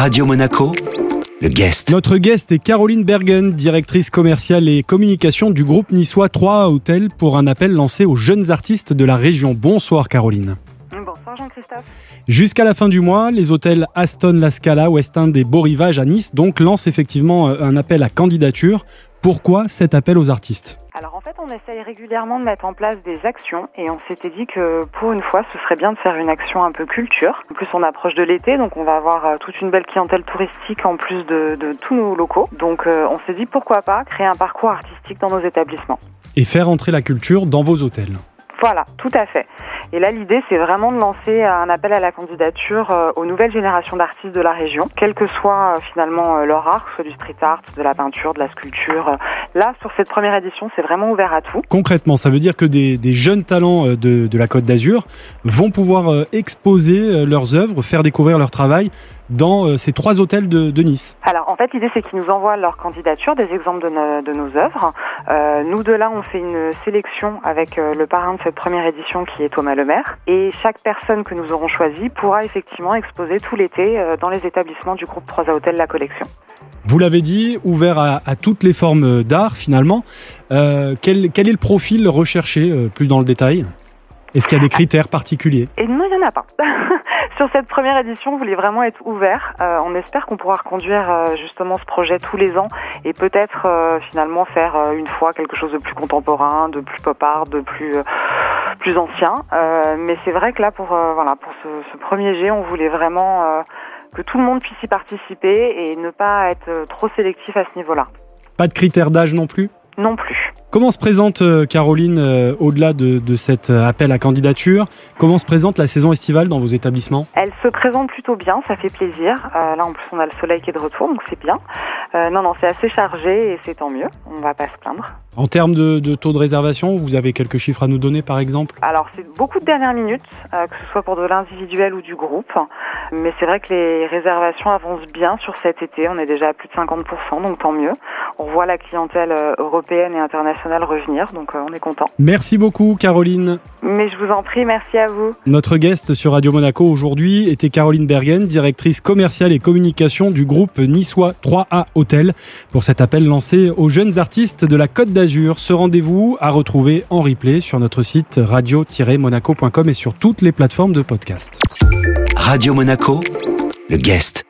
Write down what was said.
Radio Monaco, le guest. Notre guest est Caroline Bergen, directrice commerciale et communication du groupe niçois 3 Hôtel pour un appel lancé aux jeunes artistes de la région. Bonsoir Caroline. Bonsoir Jean-Christophe. Jusqu'à la fin du mois, les hôtels Aston La Scala, West End et Beau Rivage à Nice donc lancent effectivement euh, un appel à candidature. Pourquoi cet appel aux artistes? On essaye régulièrement de mettre en place des actions et on s'était dit que pour une fois, ce serait bien de faire une action un peu culture. En plus, on approche de l'été, donc on va avoir euh, toute une belle clientèle touristique en plus de, de tous nos locaux. Donc euh, on s'est dit pourquoi pas créer un parcours artistique dans nos établissements. Et faire entrer la culture dans vos hôtels. Voilà, tout à fait. Et là, l'idée, c'est vraiment de lancer un appel à la candidature euh, aux nouvelles générations d'artistes de la région, quel que soit finalement leur art, soit du street art, de la peinture, de la sculpture. Là, sur cette première édition, c'est vraiment ouvert à tout. Concrètement, ça veut dire que des, jeunes talents de, de la Côte d'Azur vont pouvoir exposer leurs œuvres, faire découvrir leur travail dans ces trois hôtels de, de Nice Alors en fait l'idée c'est qu'ils nous envoient leur candidature, des exemples de, nos, de nos œuvres. Euh, nous de là on fait une sélection avec le parrain de cette première édition qui est Thomas Lemaire et chaque personne que nous aurons choisie pourra effectivement exposer tout l'été dans les établissements du groupe 3 Hôtel La Collection. Vous l'avez dit, ouvert à, à, toutes les formes d'art finalement. Euh, quel, quel, est le profil recherché euh, plus dans le détail? Est-ce qu'il y a des critères particuliers? Et non, il n'y en a pas. Sur cette première édition, on voulait vraiment être ouvert. Euh, on espère qu'on pourra reconduire euh, justement ce projet tous les ans et peut-être euh, finalement faire une fois quelque chose de plus contemporain, de plus pop art, de plus plus ancien. mais c'est vrai que là, pour voilà, pour ce, ce, premier jet, on voulait vraiment que tout le monde puisse y participer et ne pas être trop sélectif à ce niveau-là. Pas de critères d'âge non plus? Non plus. Comment se présente Caroline euh, au-delà de, cet appel à candidature Comment se présente la saison estivale dans vos établissements? Elle se présente plutôt bien, ça fait plaisir. Euh, là en plus on a le soleil qui est de retour, donc c'est bien. Euh, non non, c'est assez chargé et c'est tant mieux. On va pas se plaindre. En termes de, de, taux de réservation, vous avez quelques chiffres à nous donner par exemple Alors c'est beaucoup de dernières minutes, euh, que ce soit pour de l'individuel ou du groupe. Mais c'est vrai que les réservations avancent bien sur cet été. On est déjà à plus de 50%, donc tant mieux. On voit la clientèle européenne et internationale revenir, donc euh, on est content. Merci beaucoup Caroline. Mais je vous en prie, merci à vous. Notre guest sur Radio Monaco aujourd'hui était Caroline Bergen, directrice commerciale et communication du groupe niçois 3A Hôtel, pour cet appel lancé aux jeunes artistes de la Côte Ce rendez-vous à retrouver en replay sur notre site radio-monaco.com et sur toutes les plateformes de podcast. Radio Monaco, le guest.